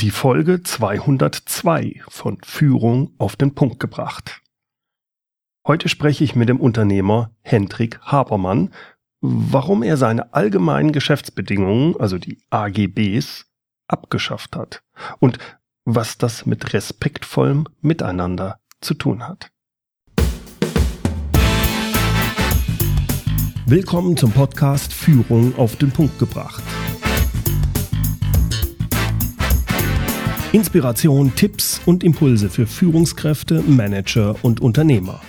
Die Folge 202 von Führung auf den Punkt gebracht. Heute spreche ich mit dem Unternehmer Hendrik Habermann, warum er seine allgemeinen Geschäftsbedingungen, also die AGBs, abgeschafft hat und was das mit respektvollem Miteinander zu tun hat. Willkommen zum Podcast Führung auf den Punkt gebracht. Inspiration, Tipps und Impulse für Führungskräfte, Manager und Unternehmer.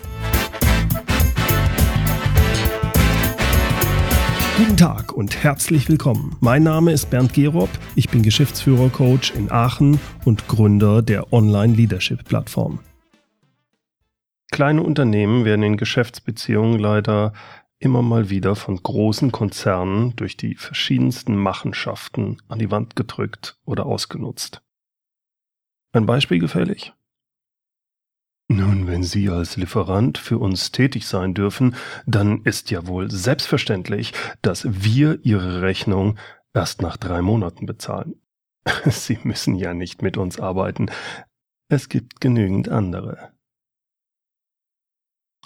Guten Tag und herzlich willkommen. Mein Name ist Bernd Gerob, ich bin Geschäftsführer-Coach in Aachen und Gründer der Online-Leadership-Plattform. Kleine Unternehmen werden in Geschäftsbeziehungen leider immer mal wieder von großen Konzernen durch die verschiedensten Machenschaften an die Wand gedrückt oder ausgenutzt. Ein Beispiel gefällig? Nun, wenn Sie als Lieferant für uns tätig sein dürfen, dann ist ja wohl selbstverständlich, dass wir Ihre Rechnung erst nach drei Monaten bezahlen. Sie müssen ja nicht mit uns arbeiten. Es gibt genügend andere.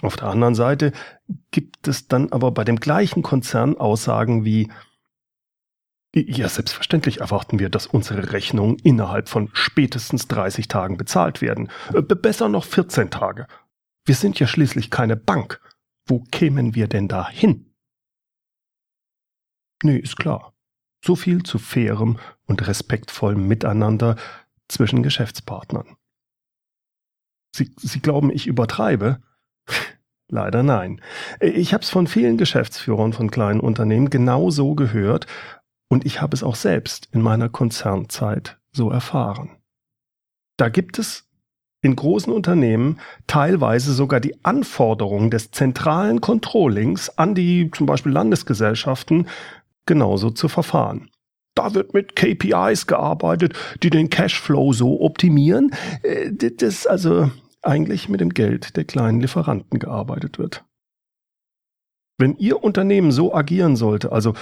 Auf der anderen Seite gibt es dann aber bei dem gleichen Konzern Aussagen wie ja, selbstverständlich erwarten wir, dass unsere Rechnungen innerhalb von spätestens 30 Tagen bezahlt werden. Äh, besser noch 14 Tage. Wir sind ja schließlich keine Bank. Wo kämen wir denn da hin? Nee, ist klar. So viel zu fairem und respektvollem Miteinander zwischen Geschäftspartnern. Sie, Sie glauben, ich übertreibe? Leider nein. Ich habe es von vielen Geschäftsführern von kleinen Unternehmen genau so gehört und ich habe es auch selbst in meiner Konzernzeit so erfahren. Da gibt es in großen Unternehmen teilweise sogar die Anforderung des zentralen Controllings an die zum Beispiel Landesgesellschaften genauso zu verfahren. Da wird mit KPIs gearbeitet, die den Cashflow so optimieren, äh, dass also eigentlich mit dem Geld der kleinen Lieferanten gearbeitet wird. Wenn Ihr Unternehmen so agieren sollte, also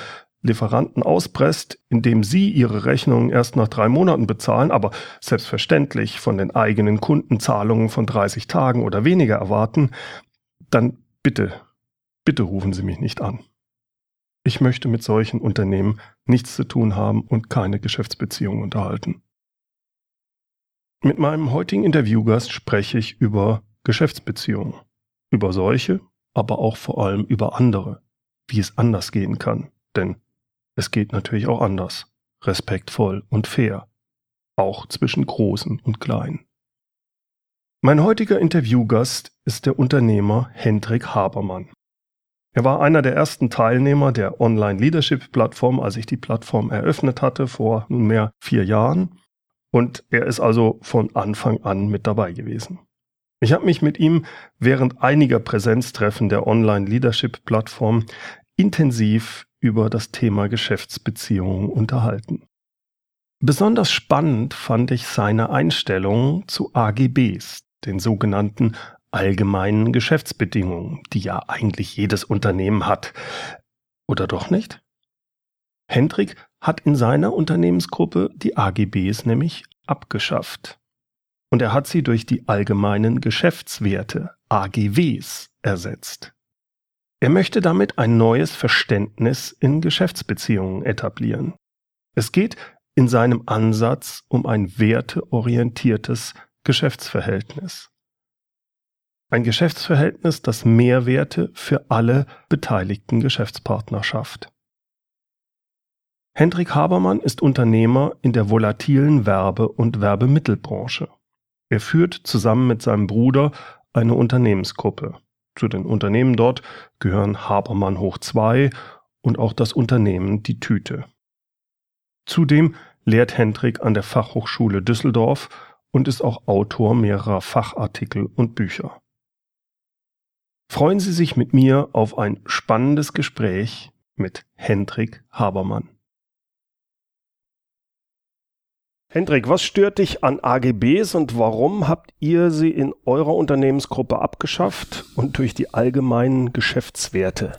Lieferanten auspresst, indem sie ihre Rechnungen erst nach drei Monaten bezahlen, aber selbstverständlich von den eigenen Kunden Zahlungen von 30 Tagen oder weniger erwarten, dann bitte, bitte rufen Sie mich nicht an. Ich möchte mit solchen Unternehmen nichts zu tun haben und keine Geschäftsbeziehungen unterhalten. Mit meinem heutigen Interviewgast spreche ich über Geschäftsbeziehungen, über solche, aber auch vor allem über andere, wie es anders gehen kann. Denn es geht natürlich auch anders, respektvoll und fair, auch zwischen Großen und Kleinen. Mein heutiger Interviewgast ist der Unternehmer Hendrik Habermann. Er war einer der ersten Teilnehmer der Online Leadership Plattform, als ich die Plattform eröffnet hatte vor nunmehr vier Jahren. Und er ist also von Anfang an mit dabei gewesen. Ich habe mich mit ihm während einiger Präsenztreffen der Online Leadership Plattform intensiv über das Thema Geschäftsbeziehungen unterhalten. Besonders spannend fand ich seine Einstellung zu AGBs, den sogenannten allgemeinen Geschäftsbedingungen, die ja eigentlich jedes Unternehmen hat. Oder doch nicht? Hendrik hat in seiner Unternehmensgruppe die AGBs nämlich abgeschafft. Und er hat sie durch die allgemeinen Geschäftswerte AGWs ersetzt. Er möchte damit ein neues Verständnis in Geschäftsbeziehungen etablieren. Es geht in seinem Ansatz um ein werteorientiertes Geschäftsverhältnis. Ein Geschäftsverhältnis, das Mehrwerte für alle beteiligten Geschäftspartner schafft. Hendrik Habermann ist Unternehmer in der volatilen Werbe- und Werbemittelbranche. Er führt zusammen mit seinem Bruder eine Unternehmensgruppe. Zu den Unternehmen dort gehören Habermann hoch 2 und auch das Unternehmen Die Tüte. Zudem lehrt Hendrik an der Fachhochschule Düsseldorf und ist auch Autor mehrerer Fachartikel und Bücher. Freuen Sie sich mit mir auf ein spannendes Gespräch mit Hendrik Habermann. Hendrik, was stört dich an AGBs und warum habt ihr sie in eurer Unternehmensgruppe abgeschafft und durch die allgemeinen Geschäftswerte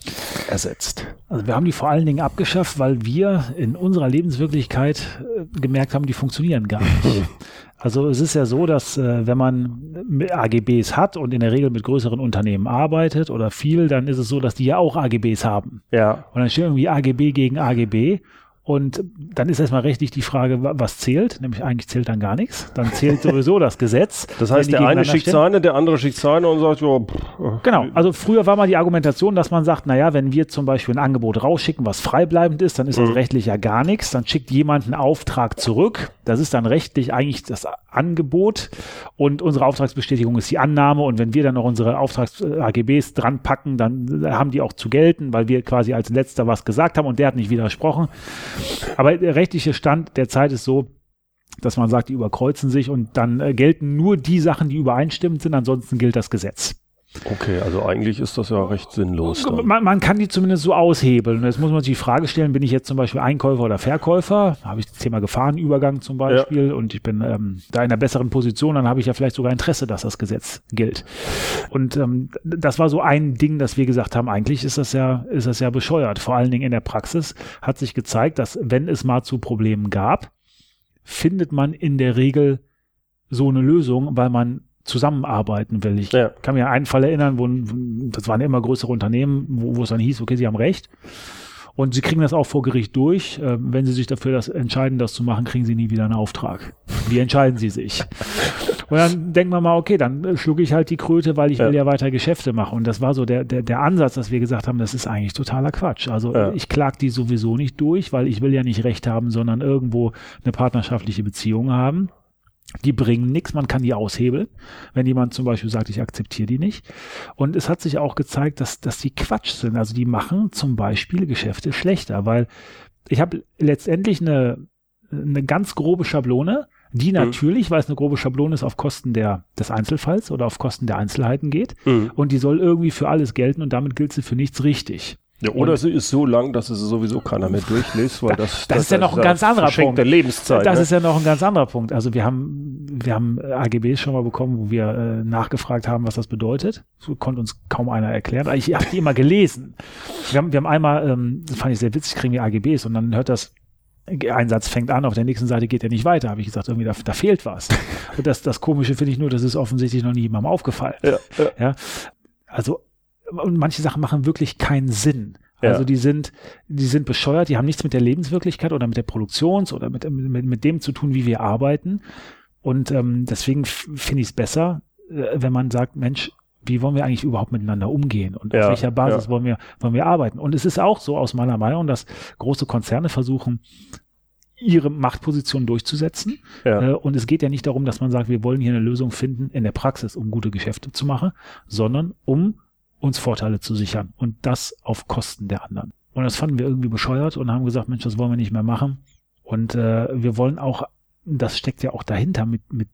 ersetzt? Also wir haben die vor allen Dingen abgeschafft, weil wir in unserer Lebenswirklichkeit äh, gemerkt haben, die funktionieren gar nicht. Also es ist ja so, dass äh, wenn man AGBs hat und in der Regel mit größeren Unternehmen arbeitet oder viel, dann ist es so, dass die ja auch AGBs haben. Ja. Und dann steht irgendwie AGB gegen AGB und dann ist erstmal rechtlich die Frage, was zählt? Nämlich eigentlich zählt dann gar nichts. Dann zählt sowieso das Gesetz. Das heißt, der eine schickt seine, der andere schickt seine und sagt, ja. Genau. Also früher war mal die Argumentation, dass man sagt, naja, wenn wir zum Beispiel ein Angebot rausschicken, was freibleibend ist, dann ist das mhm. rechtlich ja gar nichts. Dann schickt jemand einen Auftrag zurück. Das ist dann rechtlich eigentlich das Angebot und unsere Auftragsbestätigung ist die Annahme. Und wenn wir dann noch unsere Auftrags-AGBs dran packen, dann haben die auch zu gelten, weil wir quasi als letzter was gesagt haben und der hat nicht widersprochen. Aber der rechtliche Stand der Zeit ist so, dass man sagt, die überkreuzen sich und dann äh, gelten nur die Sachen, die übereinstimmend sind, ansonsten gilt das Gesetz. Okay, also eigentlich ist das ja recht sinnlos. Man, man, kann die zumindest so aushebeln. Jetzt muss man sich die Frage stellen, bin ich jetzt zum Beispiel Einkäufer oder Verkäufer? Habe ich das Thema Gefahrenübergang zum Beispiel ja. und ich bin ähm, da in einer besseren Position, dann habe ich ja vielleicht sogar Interesse, dass das Gesetz gilt. Und ähm, das war so ein Ding, dass wir gesagt haben, eigentlich ist das ja, ist das ja bescheuert. Vor allen Dingen in der Praxis hat sich gezeigt, dass wenn es mal zu Problemen gab, findet man in der Regel so eine Lösung, weil man zusammenarbeiten will. Ich ja. kann mir einen Fall erinnern, wo, das waren immer größere Unternehmen, wo, wo es dann hieß, okay, sie haben recht. Und sie kriegen das auch vor Gericht durch. Äh, wenn sie sich dafür das entscheiden, das zu machen, kriegen sie nie wieder einen Auftrag. Wie entscheiden sie sich? Und dann denken wir mal, okay, dann schlug ich halt die Kröte, weil ich ja. will ja weiter Geschäfte machen. Und das war so der, der, der Ansatz, dass wir gesagt haben, das ist eigentlich totaler Quatsch. Also ja. ich klag die sowieso nicht durch, weil ich will ja nicht Recht haben, sondern irgendwo eine partnerschaftliche Beziehung haben. Die bringen nichts, man kann die aushebeln, wenn jemand zum Beispiel sagt, ich akzeptiere die nicht. Und es hat sich auch gezeigt, dass, dass die Quatsch sind. Also die machen zum Beispiel Geschäfte schlechter, weil ich habe letztendlich eine, eine ganz grobe Schablone, die mhm. natürlich, weil es eine grobe Schablone ist, auf Kosten der, des Einzelfalls oder auf Kosten der Einzelheiten geht. Mhm. Und die soll irgendwie für alles gelten und damit gilt sie für nichts richtig. Ja, oder und, sie ist so lang, dass es sowieso keiner mehr durchliest, weil das, das, das ist ja noch ein ganz anderer Punkt. Lebenszeit. Das ne? ist ja noch ein ganz anderer Punkt. Also wir haben, wir haben AGBs schon mal bekommen, wo wir äh, nachgefragt haben, was das bedeutet. So konnte uns kaum einer erklären. Ich habe die immer gelesen. Wir haben, wir haben einmal, ähm, das fand ich sehr witzig, kriegen wir AGBs und dann hört das ein Satz fängt an, auf der nächsten Seite geht er nicht weiter. Habe ich gesagt, irgendwie da, da fehlt was. Und das, das Komische finde ich nur, das ist offensichtlich noch nie jemandem aufgefallen. Ja, ja. ja. Also und manche Sachen machen wirklich keinen Sinn. Ja. Also die sind, die sind bescheuert, die haben nichts mit der Lebenswirklichkeit oder mit der Produktions- oder mit, mit, mit dem zu tun, wie wir arbeiten. Und ähm, deswegen finde ich es besser, äh, wenn man sagt, Mensch, wie wollen wir eigentlich überhaupt miteinander umgehen und ja, auf welcher Basis ja. wollen wir wollen wir arbeiten? Und es ist auch so aus meiner Meinung, dass große Konzerne versuchen ihre Machtposition durchzusetzen. Ja. Äh, und es geht ja nicht darum, dass man sagt, wir wollen hier eine Lösung finden in der Praxis, um gute Geschäfte zu machen, sondern um uns Vorteile zu sichern und das auf Kosten der anderen. Und das fanden wir irgendwie bescheuert und haben gesagt, Mensch, das wollen wir nicht mehr machen. Und äh, wir wollen auch, das steckt ja auch dahinter, mit, mit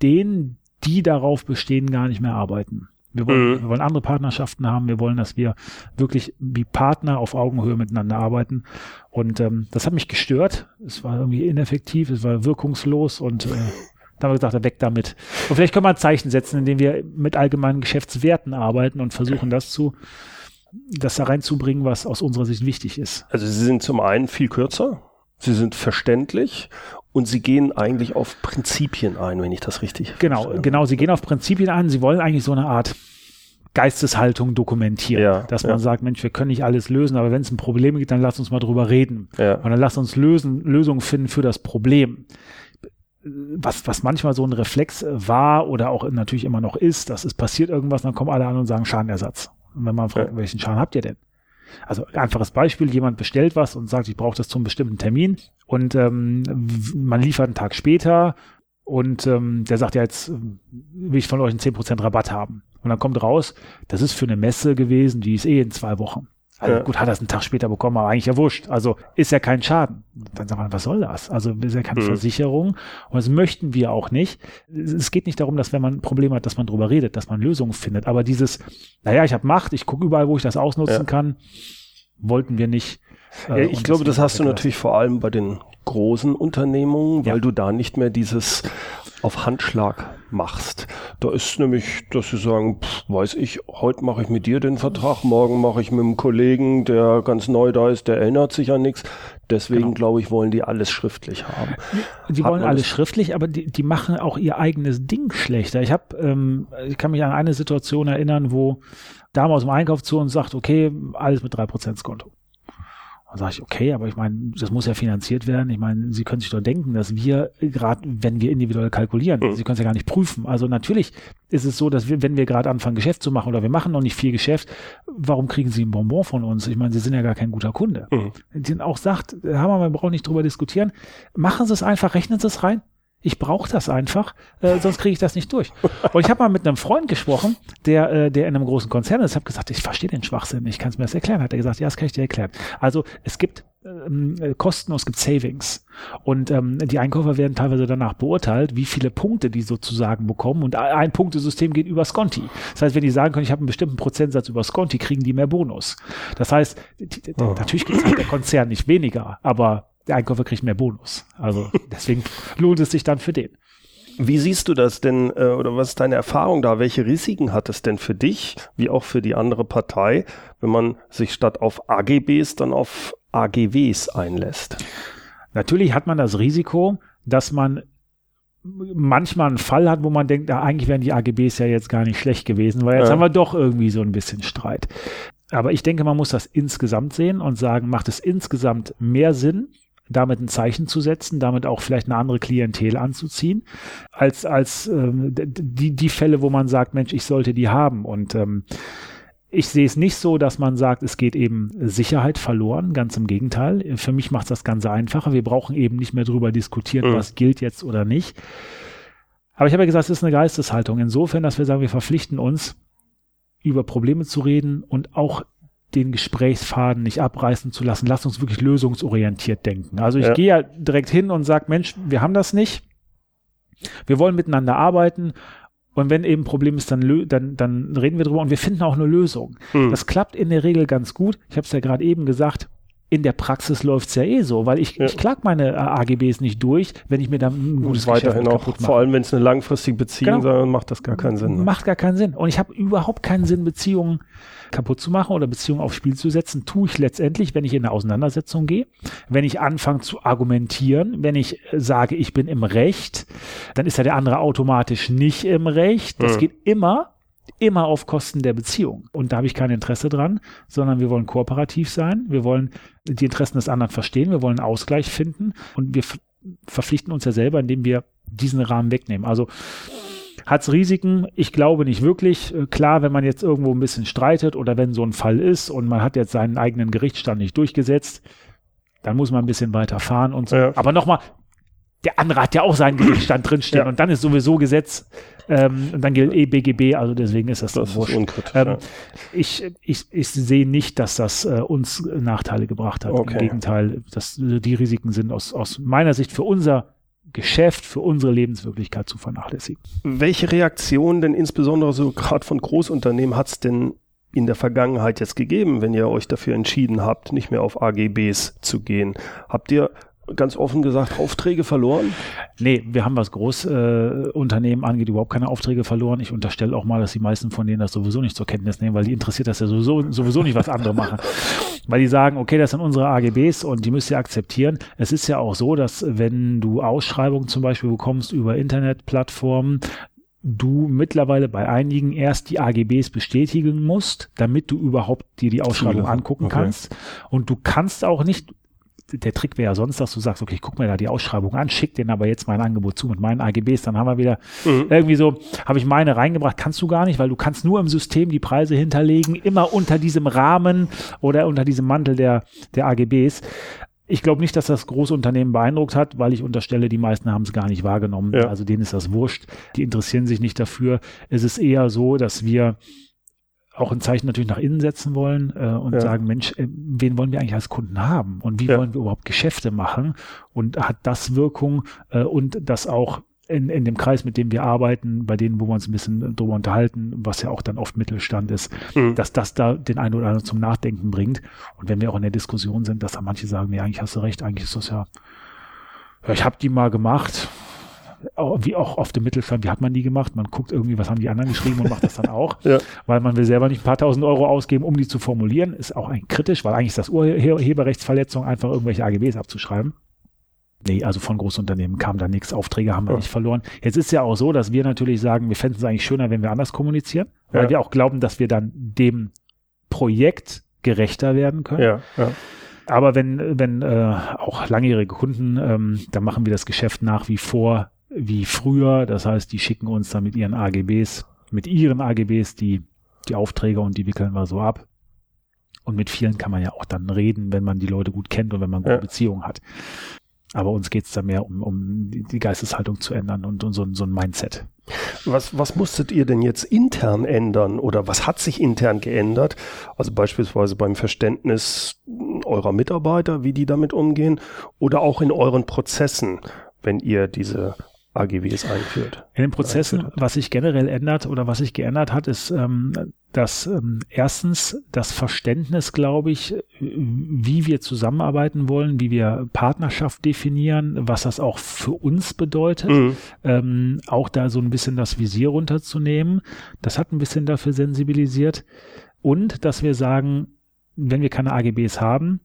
denen, die darauf bestehen, gar nicht mehr arbeiten. Wir wollen, mhm. wir wollen andere Partnerschaften haben. Wir wollen, dass wir wirklich wie Partner auf Augenhöhe miteinander arbeiten. Und ähm, das hat mich gestört. Es war irgendwie ineffektiv, es war wirkungslos und äh, da haben wir gesagt, weg damit. Und vielleicht können wir ein Zeichen setzen, indem wir mit allgemeinen Geschäftswerten arbeiten und versuchen, das zu, das da reinzubringen, was aus unserer Sicht wichtig ist. Also sie sind zum einen viel kürzer, sie sind verständlich und sie gehen eigentlich auf Prinzipien ein, wenn ich das richtig Genau, verstehe. genau, sie gehen auf Prinzipien ein, sie wollen eigentlich so eine Art Geisteshaltung dokumentieren, ja, dass man ja. sagt, Mensch, wir können nicht alles lösen, aber wenn es ein Problem gibt, dann lass uns mal drüber reden. Ja. Und dann lass uns lösen, Lösungen finden für das Problem was, was manchmal so ein Reflex war oder auch natürlich immer noch ist, dass es passiert irgendwas, dann kommen alle an und sagen Schadenersatz. Und wenn man fragt, ja. welchen Schaden habt ihr denn? Also einfaches Beispiel, jemand bestellt was und sagt, ich brauche das zum bestimmten Termin und ähm, man liefert einen Tag später und ähm, der sagt ja jetzt, will ich von euch einen 10% Rabatt haben. Und dann kommt raus, das ist für eine Messe gewesen, die ist eh in zwei Wochen. Also ja. gut, hat er es einen Tag später bekommen, aber eigentlich ja wurscht. Also ist ja kein Schaden. Dann sagt man, was soll das? Also ist ja keine mhm. Versicherung und das möchten wir auch nicht. Es geht nicht darum, dass wenn man ein Problem hat, dass man drüber redet, dass man Lösungen findet. Aber dieses, naja, ich habe Macht, ich gucke überall, wo ich das ausnutzen ja. kann, wollten wir nicht Äh, ja, ich glaube, das hast du natürlich vor allem bei den großen Unternehmungen, weil ja. du da nicht mehr dieses auf Handschlag machst. Da ist nämlich, dass sie sagen, pff, weiß ich, heute mache ich mit dir den Vertrag, morgen mache ich mit einem Kollegen, der ganz neu da ist, der erinnert sich an nichts. Deswegen genau. glaube ich, wollen die alles schriftlich haben. Die wollen alles schriftlich, aber die, die machen auch ihr eigenes Ding schlechter. Ich habe, ähm, ich kann mich an eine Situation erinnern, wo Dame aus dem Einkauf zu uns sagt, okay, alles mit drei Prozent Konto. Dann sage ich, okay, aber ich meine, das muss ja finanziert werden. Ich meine, Sie können sich doch denken, dass wir gerade, wenn wir individuell kalkulieren, mhm. Sie können es ja gar nicht prüfen. Also natürlich ist es so, dass wir, wenn wir gerade anfangen, Geschäft zu machen oder wir machen noch nicht viel Geschäft, warum kriegen Sie ein Bonbon von uns? Ich meine, Sie sind ja gar kein guter Kunde. Mhm. Die auch sagt, haben wir brauchen nicht drüber diskutieren. Machen Sie es einfach, rechnen Sie es rein. Ich brauche das einfach, äh, sonst kriege ich das nicht durch. Und ich habe mal mit einem Freund gesprochen, der, äh, der in einem großen Konzern ist. Habe gesagt, ich verstehe den Schwachsinn, ich kann es mir das erklären. Hat er gesagt, ja, das kann ich dir erklären. Also es gibt ähm, Kosten und es gibt Savings. Und ähm, die Einkäufer werden teilweise danach beurteilt, wie viele Punkte die sozusagen bekommen. Und ein Punktesystem geht über Sconti. Das heißt, wenn die sagen können, ich habe einen bestimmten Prozentsatz über Sconti, kriegen die mehr Bonus. Das heißt, die, die, oh. natürlich kriegt halt der Konzern nicht weniger, aber der Einkäufer kriegt mehr Bonus. Also deswegen lohnt es sich dann für den. Wie siehst du das denn äh, oder was ist deine Erfahrung da? Welche Risiken hat es denn für dich, wie auch für die andere Partei, wenn man sich statt auf AGBs dann auf AGWs einlässt? Natürlich hat man das Risiko, dass man manchmal einen Fall hat, wo man denkt, ja, eigentlich wären die AGBs ja jetzt gar nicht schlecht gewesen, weil jetzt ja. haben wir doch irgendwie so ein bisschen Streit. Aber ich denke, man muss das insgesamt sehen und sagen, macht es insgesamt mehr Sinn, damit ein Zeichen zu setzen, damit auch vielleicht eine andere Klientel anzuziehen, als, als ähm, die, die Fälle, wo man sagt, Mensch, ich sollte die haben. Und ähm, ich sehe es nicht so, dass man sagt, es geht eben Sicherheit verloren, ganz im Gegenteil. Für mich macht es das Ganze einfacher. Wir brauchen eben nicht mehr darüber diskutieren, mhm. was gilt jetzt oder nicht. Aber ich habe ja gesagt, es ist eine Geisteshaltung. Insofern, dass wir sagen, wir verpflichten uns, über Probleme zu reden und auch den Gesprächsfaden nicht abreißen zu lassen. Lass uns wirklich lösungsorientiert denken. Also ich ja. gehe ja direkt hin und sage, Mensch, wir haben das nicht. Wir wollen miteinander arbeiten. Und wenn eben ein Problem ist, dann, dann, dann reden wir drüber und wir finden auch eine Lösung. Hm. Das klappt in der Regel ganz gut. Ich habe es ja gerade eben gesagt, in der Praxis läuft's ja eh so, weil ich, ja. ich klag meine äh, AGBs nicht durch, wenn ich mir dann ein gutes und weiterhin auch, Vor allem, wenn es eine langfristige Beziehung genau. ist, macht das gar keinen Sinn. Ne? Macht gar keinen Sinn. Und ich habe überhaupt keinen Sinn, Beziehungen kaputt zu machen oder Beziehungen aufs Spiel zu setzen, tue ich letztendlich, wenn ich in eine Auseinandersetzung gehe, wenn ich anfange zu argumentieren, wenn ich äh, sage, ich bin im Recht, dann ist ja der andere automatisch nicht im Recht. Das mhm. geht immer immer auf Kosten der Beziehung. Und da habe ich kein Interesse dran, sondern wir wollen kooperativ sein. Wir wollen die Interessen des anderen verstehen. Wir wollen Ausgleich finden. Und wir verpflichten uns ja selber, indem wir diesen Rahmen wegnehmen. Also hat es Risiken? Ich glaube nicht wirklich. Äh, klar, wenn man jetzt irgendwo ein bisschen streitet oder wenn so ein Fall ist und man hat jetzt seinen eigenen Gerichtsstand nicht durchgesetzt, dann muss man ein bisschen weiter fahren und so. Ja. Aber nochmal, der andere hat ja auch seinen Gerichtsstand drinstehen ja. und dann ist sowieso Gesetz ähm, und dann gilt eh BGB, also deswegen ist das, das wurscht. Unkritisch, ähm, ja. ich, ich, ich sehe nicht, dass das äh, uns Nachteile gebracht hat. Okay. Im Gegenteil, dass die Risiken sind aus, aus meiner Sicht für unser Geschäft, für unsere Lebenswirklichkeit zu vernachlässigen. Welche Reaktionen denn insbesondere so gerade von Großunternehmen hat es denn in der Vergangenheit jetzt gegeben, wenn ihr euch dafür entschieden habt, nicht mehr auf AGBs zu gehen? Habt ihr ganz offen gesagt Aufträge verloren? Nee, wir haben, was Großunternehmen äh, angeht, überhaupt keine Aufträge verloren. Ich unterstelle auch mal, dass die meisten von denen das sowieso nicht zur Kenntnis nehmen, weil die interessiert das ja sowieso, sowieso nicht, was andere machen. Weil die sagen, okay, das sind unsere AGBs und die müsst ihr akzeptieren. Es ist ja auch so, dass wenn du Ausschreibungen zum Beispiel bekommst über Internetplattformen, du mittlerweile bei einigen erst die AGBs bestätigen musst, damit du überhaupt dir die Ausschreibung angucken okay. kannst. Und du kannst auch nicht, der Trick wäre ja sonst, dass du sagst, okay, ich guck mir da die Ausschreibung an, schick den aber jetzt mein Angebot zu mit meinen AGBs, dann haben wir wieder mhm. irgendwie so, habe ich meine reingebracht, kannst du gar nicht, weil du kannst nur im System die Preise hinterlegen, immer unter diesem Rahmen oder unter diesem Mantel der, der AGBs. Ich glaube nicht, dass das Großunternehmen beeindruckt hat, weil ich unterstelle, die meisten haben es gar nicht wahrgenommen. Ja. Also denen ist das wurscht. Die interessieren sich nicht dafür. Es ist eher so, dass wir auch ein Zeichen natürlich nach innen setzen wollen äh, und ja. sagen, Mensch, äh, wen wollen wir eigentlich als Kunden haben und wie ja. wollen wir überhaupt Geschäfte machen und hat das Wirkung äh, und das auch in, in dem Kreis, mit dem wir arbeiten, bei denen, wo wir uns ein bisschen drüber unterhalten, was ja auch dann oft Mittelstand ist, mhm. dass das da den einen oder anderen zum Nachdenken bringt. Und wenn wir auch in der Diskussion sind, dass da manche sagen, nee, eigentlich hast du recht, eigentlich ist das ja, ja ich habe die mal gemacht, wie auch auf dem Mittelstand, wie hat man die gemacht? Man guckt irgendwie, was haben die anderen geschrieben und macht das dann auch, ja. weil man will selber nicht ein paar tausend Euro ausgeben, um die zu formulieren. Ist auch ein kritisch, weil eigentlich ist das Urheberrechtsverletzung, einfach irgendwelche AGBs abzuschreiben. Nee, also von Großunternehmen kam da nichts, Aufträge haben wir ja. nicht verloren. Jetzt ist ja auch so, dass wir natürlich sagen, wir fänden es eigentlich schöner, wenn wir anders kommunizieren, weil ja. wir auch glauben, dass wir dann dem Projekt gerechter werden können. Ja, ja. Aber wenn, wenn äh, auch langjährige Kunden, ähm, dann machen wir das Geschäft nach wie vor wie früher. Das heißt, die schicken uns dann mit ihren AGBs, mit ihren AGBs die, die Aufträge und die wickeln wir so ab. Und mit vielen kann man ja auch dann reden, wenn man die Leute gut kennt und wenn man gute ja. Beziehungen hat. Aber uns geht es da mehr um, um die Geisteshaltung zu ändern und, und so, so ein Mindset. Was, was musstet ihr denn jetzt intern ändern oder was hat sich intern geändert? Also beispielsweise beim Verständnis eurer Mitarbeiter, wie die damit umgehen oder auch in euren Prozessen, wenn ihr diese AGWs einführt. In den Prozessen, was sich generell ändert oder was sich geändert hat, ist, ähm, dass ähm, erstens das Verständnis, glaube ich, wie wir zusammenarbeiten wollen, wie wir Partnerschaft definieren, was das auch für uns bedeutet, mhm. ähm, auch da so ein bisschen das Visier runterzunehmen. Das hat ein bisschen dafür sensibilisiert. Und dass wir sagen, wenn wir keine AGBs haben,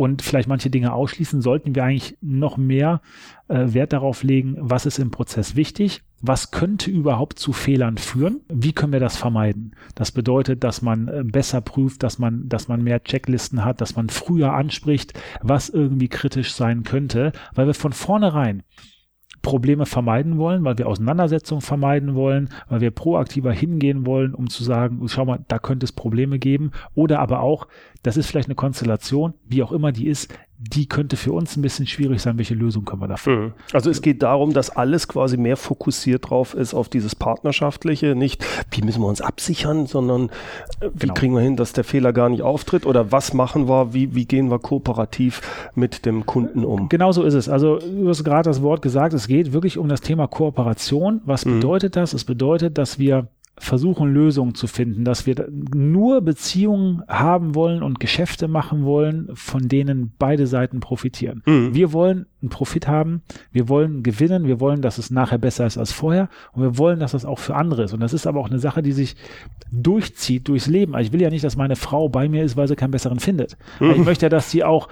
und vielleicht manche Dinge ausschließen, sollten wir eigentlich noch mehr äh, Wert darauf legen, was ist im Prozess wichtig, was könnte überhaupt zu Fehlern führen, wie können wir das vermeiden. Das bedeutet, dass man äh, besser prüft, dass man, dass man mehr Checklisten hat, dass man früher anspricht, was irgendwie kritisch sein könnte, weil wir von vornherein Probleme vermeiden wollen, weil wir Auseinandersetzungen vermeiden wollen, weil wir proaktiver hingehen wollen, um zu sagen, schau mal, da könnte es Probleme geben. Oder aber auch, das ist vielleicht eine Konstellation, wie auch immer die ist, die könnte für uns ein bisschen schwierig sein. Welche Lösung können wir dafür? Mhm. Also es geht darum, dass alles quasi mehr fokussiert drauf ist auf dieses Partnerschaftliche, nicht wie müssen wir uns absichern, sondern äh, wie genau. kriegen wir hin, dass der Fehler gar nicht auftritt oder was machen wir, wie, wie gehen wir kooperativ mit dem Kunden um? Genau so ist es. Also du hast gerade das Wort gesagt, es geht wirklich um das Thema Kooperation. Was mhm. bedeutet das? Es bedeutet, dass wir versuchen, Lösungen zu finden, dass wir nur Beziehungen haben wollen und Geschäfte machen wollen, von denen beide Seiten profitieren. Mhm. Wir wollen einen Profit haben, wir wollen gewinnen, wir wollen, dass es nachher besser ist als vorher und wir wollen, dass das auch für andere ist. Und das ist aber auch eine Sache, die sich durchzieht durchs Leben. Also ich will ja nicht, dass meine Frau bei mir ist, weil sie keinen besseren findet. Mhm. Ich möchte ja, dass sie auch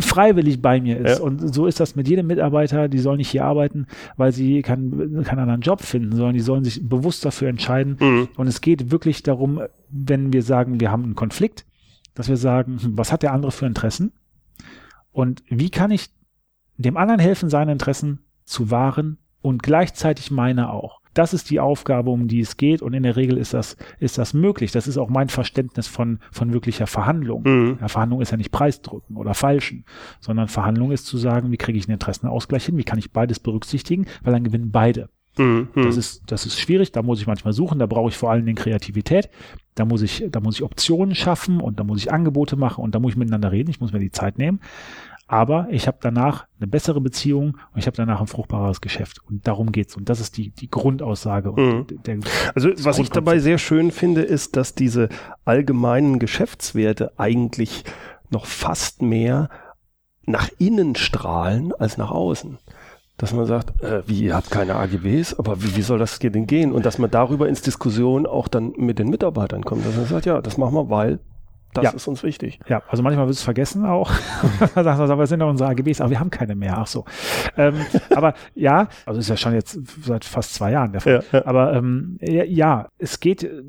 freiwillig bei mir ist. Ja. Und so ist das mit jedem Mitarbeiter, die sollen nicht hier arbeiten, weil sie keinen, keinen anderen Job finden, sondern die sollen sich bewusst dafür entscheiden. Mhm. Und es geht wirklich darum, wenn wir sagen, wir haben einen Konflikt, dass wir sagen, hm, was hat der andere für Interessen? Und wie kann ich dem anderen helfen, seine Interessen zu wahren und gleichzeitig meine auch? Das ist die Aufgabe, um die es geht. Und in der Regel ist das, ist das möglich. Das ist auch mein Verständnis von, von wirklicher Verhandlung. Mhm. Ja, Verhandlung ist ja nicht Preisdrücken oder Falschen, sondern Verhandlung ist zu sagen, wie kriege ich einen Interessenausgleich hin? Wie kann ich beides berücksichtigen? Weil dann gewinnen beide. Mhm. Das ist, das ist schwierig. Da muss ich manchmal suchen. Da brauche ich vor allen Dingen Kreativität. Da muss ich, da muss ich Optionen schaffen und da muss ich Angebote machen und da muss ich miteinander reden. Ich muss mir die Zeit nehmen aber ich habe danach eine bessere Beziehung und ich habe danach ein fruchtbares Geschäft. Und darum geht's. Und das ist die, die Grundaussage. Mhm. Der, also was ich dabei sehr schön finde, ist, dass diese allgemeinen Geschäftswerte eigentlich noch fast mehr nach innen strahlen als nach außen dass man sagt, äh, wie, ihr habt keine AGBs, aber wie, wie soll das denn gehen? Und dass man darüber ins Diskussion auch dann mit den Mitarbeitern kommt, dass man sagt, ja, das machen wir, weil das ja. ist uns wichtig. Ja, also manchmal wird es vergessen auch. aber es sind doch unsere AGBs, aber wir haben keine mehr. Ach so. Ähm, aber ja, also ist ja schon jetzt seit fast zwei Jahren der Fall. Ja, ja. Aber ähm, ja, es geht, äh,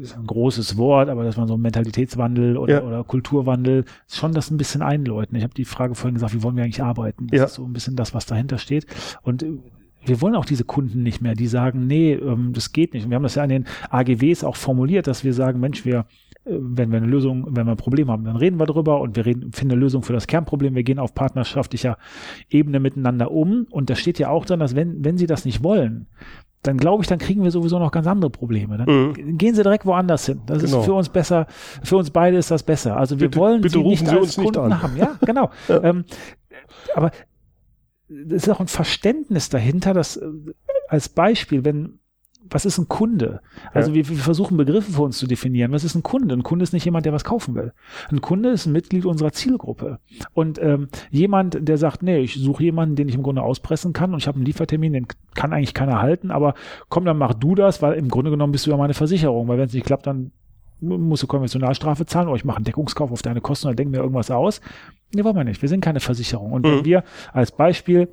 ist ein großes Wort, aber dass man so Mentalitätswandel oder, ja. oder Kulturwandel, schon das ein bisschen einläuten. Ich habe die Frage vorhin gesagt, wie wollen wir eigentlich arbeiten? Das ja. ist so ein bisschen das, was dahinter steht. Und äh, wir wollen auch diese Kunden nicht mehr, die sagen, nee, ähm, das geht nicht. Und wir haben das ja an den AGWs auch formuliert, dass wir sagen, Mensch, wir wenn wir eine Lösung, wenn wir ein Problem haben, dann reden wir darüber und wir reden, finden eine Lösung für das Kernproblem. Wir gehen auf partnerschaftlicher Ebene miteinander um. Und da steht ja auch drin, dass wenn, wenn sie das nicht wollen, dann glaube ich, dann kriegen wir sowieso noch ganz andere Probleme. Dann mhm. gehen sie direkt woanders hin. Das genau. ist für uns besser, für uns beide ist das besser. Also wir bitte, wollen bitte sie rufen nicht sie uns Kunden nicht an. haben. Ja, genau. ja. Ähm, aber es ist auch ein Verständnis dahinter, dass äh, als Beispiel, wenn was ist ein Kunde? Also ja. wir, wir, versuchen Begriffe für uns zu definieren. Was ist ein Kunde? Ein Kunde ist nicht jemand, der was kaufen will. Ein Kunde ist ein Mitglied unserer Zielgruppe. Und ähm, jemand, der sagt, nee, ich suche jemanden, den ich im Grunde auspressen kann und ich habe einen Liefertermin, den kann eigentlich keiner halten, aber komm, dann mach du das, weil im Grunde genommen bist du ja meine Versicherung, weil wenn es nicht klappt, dann musst du Konventionalstrafe zahlen oder ich mache einen Deckungskauf auf deine Kosten oder denke mir irgendwas aus. Nee, wollen wir nicht. Wir sind keine Versicherung. Und mhm. wenn wir als Beispiel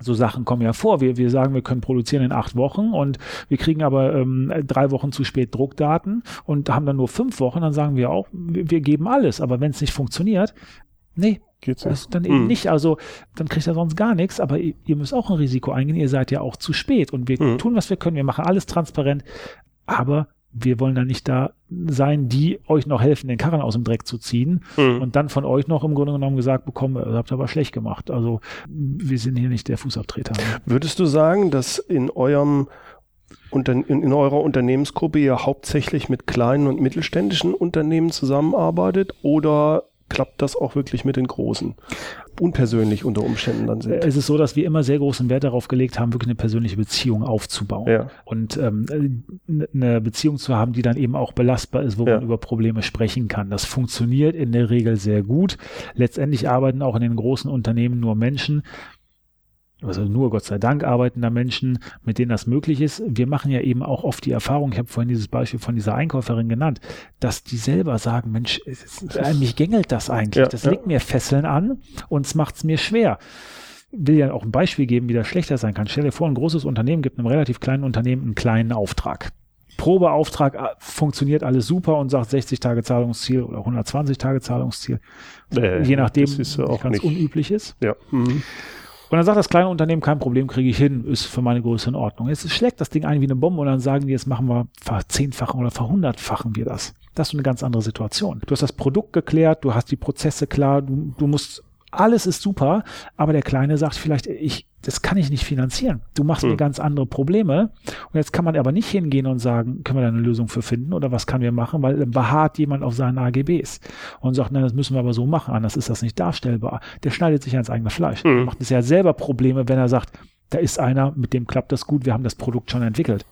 so Sachen kommen ja vor. Wir, wir sagen, wir können produzieren in acht Wochen und wir kriegen aber ähm, drei Wochen zu spät Druckdaten und haben dann nur fünf Wochen, dann sagen wir auch, wir, wir geben alles. Aber wenn es nicht funktioniert, nee, Geht's das ist dann eben mm. nicht. Also dann kriegt er sonst gar nichts, aber ihr, ihr, müsst auch ein Risiko eingehen. Ihr seid ja auch zu spät und wir mm. tun, was wir können. Wir machen alles transparent, aber wir wollen dann nicht da sein, die euch noch helfen, den Karren aus dem Dreck zu ziehen mhm. und dann von euch noch im Grunde genommen gesagt bekommen, ihr habt aber schlecht gemacht. Also wir sind hier nicht der Fußabtreter. Würdest du sagen, dass in eurem in, in eurer Unternehmensgruppe ihr hauptsächlich mit kleinen und mittelständischen Unternehmen zusammenarbeitet oder klappt das auch wirklich mit den Großen? Unpersönlich unter Umständen dann sind. Es ist so, dass wir immer sehr großen Wert darauf gelegt haben, wirklich eine persönliche Beziehung aufzubauen. Ja. Und ähm, eine Beziehung zu haben, die dann eben auch belastbar ist, wo ja. man über Probleme sprechen kann. Das funktioniert in der Regel sehr gut. Letztendlich arbeiten auch in den großen Unternehmen nur Menschen, also nur Gott sei Dank arbeitender Menschen, mit denen das möglich ist. Wir machen ja eben auch oft die Erfahrung, ich habe vorhin dieses Beispiel von dieser Einkäuferin genannt, dass die selber sagen, Mensch, es, mich gängelt das eigentlich, ja, das ja. legt mir Fesseln an und es macht es mir schwer. Will ja auch ein Beispiel geben, wie das schlechter sein kann. Stell dir vor, ein großes Unternehmen gibt einem relativ kleinen Unternehmen einen kleinen Auftrag. Probeauftrag äh, funktioniert alles super und sagt 60 Tage Zahlungsziel oder 120 Tage Zahlungsziel. Äh, Je nachdem, wie ganz unüblich ist. Ja. Mhm. Und dann sagt das kleine Unternehmen, kein Problem, kriege ich hin, ist für meine Größe in Ordnung. Jetzt schlägt das Ding ein wie eine Bombe und dann sagen die, jetzt machen wir verzehnfachen oder verhundertfachen wir das. Das ist eine ganz andere Situation. Du hast das Produkt geklärt, du hast die Prozesse klar, du, du musst alles ist super, aber der Kleine sagt vielleicht, ich, das kann ich nicht finanzieren. Du machst hm. mir ganz andere Probleme. Und jetzt kann man aber nicht hingehen und sagen, können wir da eine Lösung für finden oder was kann wir machen, weil beharrt jemand auf seinen AGBs und sagt, nein, das müssen wir aber so machen, anders ist das nicht darstellbar. Der schneidet sich ans eigene Fleisch. Hm. Macht es ja selber Probleme, wenn er sagt, da ist einer, mit dem klappt das gut, wir haben das Produkt schon entwickelt.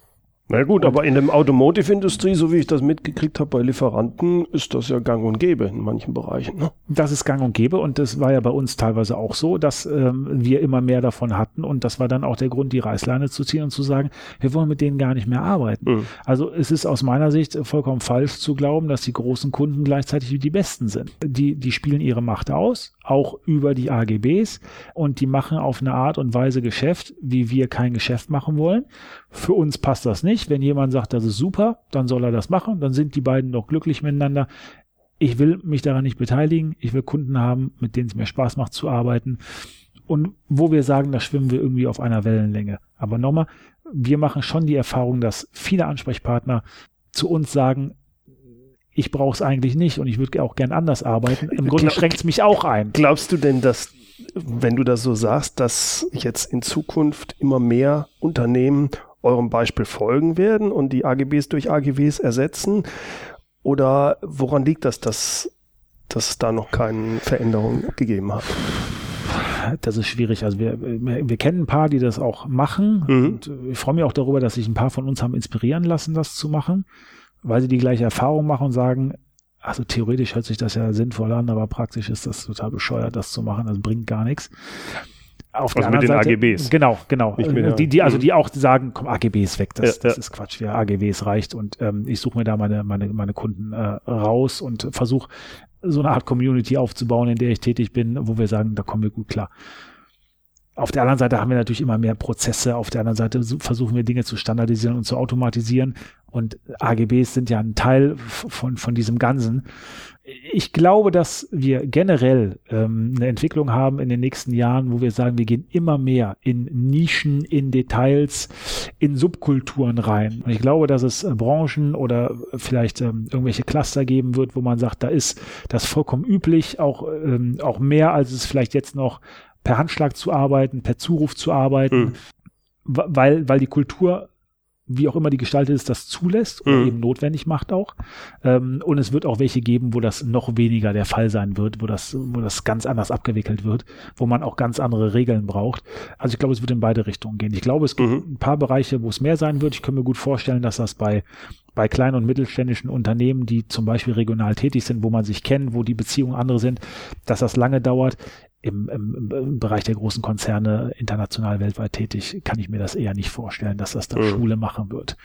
Na gut, aber in der Automotive-Industrie, so wie ich das mitgekriegt habe bei Lieferanten, ist das ja gang und gäbe in manchen Bereichen. Ne? Das ist gang und gäbe und das war ja bei uns teilweise auch so, dass ähm, wir immer mehr davon hatten und das war dann auch der Grund, die Reißleine zu ziehen und zu sagen, wir wollen mit denen gar nicht mehr arbeiten. Mhm. Also es ist aus meiner Sicht vollkommen falsch zu glauben, dass die großen Kunden gleichzeitig die besten sind. Die, die spielen ihre Macht aus, auch über die AGBs und die machen auf eine Art und Weise Geschäft, wie wir kein Geschäft machen wollen. Für uns passt das nicht. Wenn jemand sagt, das ist super, dann soll er das machen. Dann sind die beiden doch glücklich miteinander. Ich will mich daran nicht beteiligen. Ich will Kunden haben, mit denen es mir Spaß macht zu arbeiten. Und wo wir sagen, da schwimmen wir irgendwie auf einer Wellenlänge. Aber nochmal, wir machen schon die Erfahrung, dass viele Ansprechpartner zu uns sagen, ich brauche es eigentlich nicht und ich würde auch gern anders arbeiten. Im Grunde schränkt es mich auch ein. Glaubst du denn, dass, wenn du das so sagst, dass jetzt in Zukunft immer mehr Unternehmen eurem Beispiel folgen werden und die AGBs durch AGWs ersetzen? Oder woran liegt das, dass, dass es da noch keine Veränderung gegeben hat? Das ist schwierig. Also wir, wir kennen ein paar, die das auch machen. Mhm. Und ich freue mich auch darüber, dass sich ein paar von uns haben inspirieren lassen, das zu machen, weil sie die gleiche Erfahrung machen und sagen, also theoretisch hört sich das ja sinnvoll an, aber praktisch ist das total bescheuert, das zu machen. Das bringt gar nichts. Auf also der mit den Seite, AGBs. Genau, genau. Die, die, also die auch sagen, komm, AGBs weg, das, ja, das ja. ist Quatsch, ja, AGBs reicht und ähm, ich suche mir da meine, meine, meine Kunden äh, raus und versuche so eine Art Community aufzubauen, in der ich tätig bin, wo wir sagen, da kommen wir gut klar. Auf der anderen Seite haben wir natürlich immer mehr Prozesse. Auf der anderen Seite versuchen wir Dinge zu standardisieren und zu automatisieren. Und AGBs sind ja ein Teil von, von diesem Ganzen ich glaube, dass wir generell ähm, eine Entwicklung haben in den nächsten Jahren, wo wir sagen, wir gehen immer mehr in Nischen, in Details, in Subkulturen rein. Und ich glaube, dass es äh, Branchen oder vielleicht ähm, irgendwelche Cluster geben wird, wo man sagt, da ist das vollkommen üblich, auch, ähm, auch mehr, als es vielleicht jetzt noch per Handschlag zu arbeiten, per Zuruf zu arbeiten, mhm. weil, weil die Kultur wie auch immer die gestaltet ist, das zulässt oder Mhm. eben notwendig macht auch. Ähm, und es wird auch welche geben, wo das noch weniger der Fall sein wird, wo das, wo das ganz anders abgewickelt wird, wo man auch ganz andere Regeln braucht. Also ich glaube, es wird in beide Richtungen gehen. Ich glaube, es gibt Mhm. ein paar Bereiche, wo es mehr sein wird. Ich kann mir gut vorstellen, dass das bei bei kleinen und mittelständischen Unternehmen, die zum Beispiel regional tätig sind, wo man sich kennt, wo die Beziehungen andere sind, dass das lange dauert. Im, im, im Bereich der großen Konzerne, international, weltweit tätig, kann ich mir das eher nicht vorstellen, dass das dann Mhm. Schule machen wird.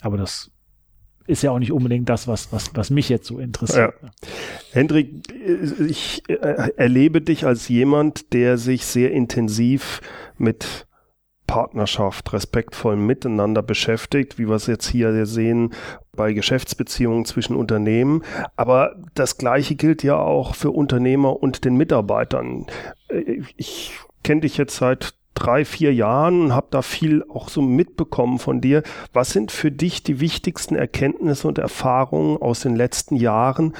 Aber das ist ja auch nicht unbedingt das, was, was, was mich jetzt so interessiert. Hendrik, ich äh, erlebe dich als jemand, der sich sehr intensiv mit Partnerschaft, respektvollem Miteinander beschäftigt, wie wir es jetzt hier sehen bei Geschäftsbeziehungen zwischen Unternehmen. Aber das Gleiche gilt ja auch für Unternehmer und den Mitarbeitern. Ich kenne dich jetzt seit drei, vier Jahren, habe da viel auch so mitbekommen von dir. Was sind für dich die wichtigsten Erkenntnisse und Erfahrungen aus den letzten Jahren?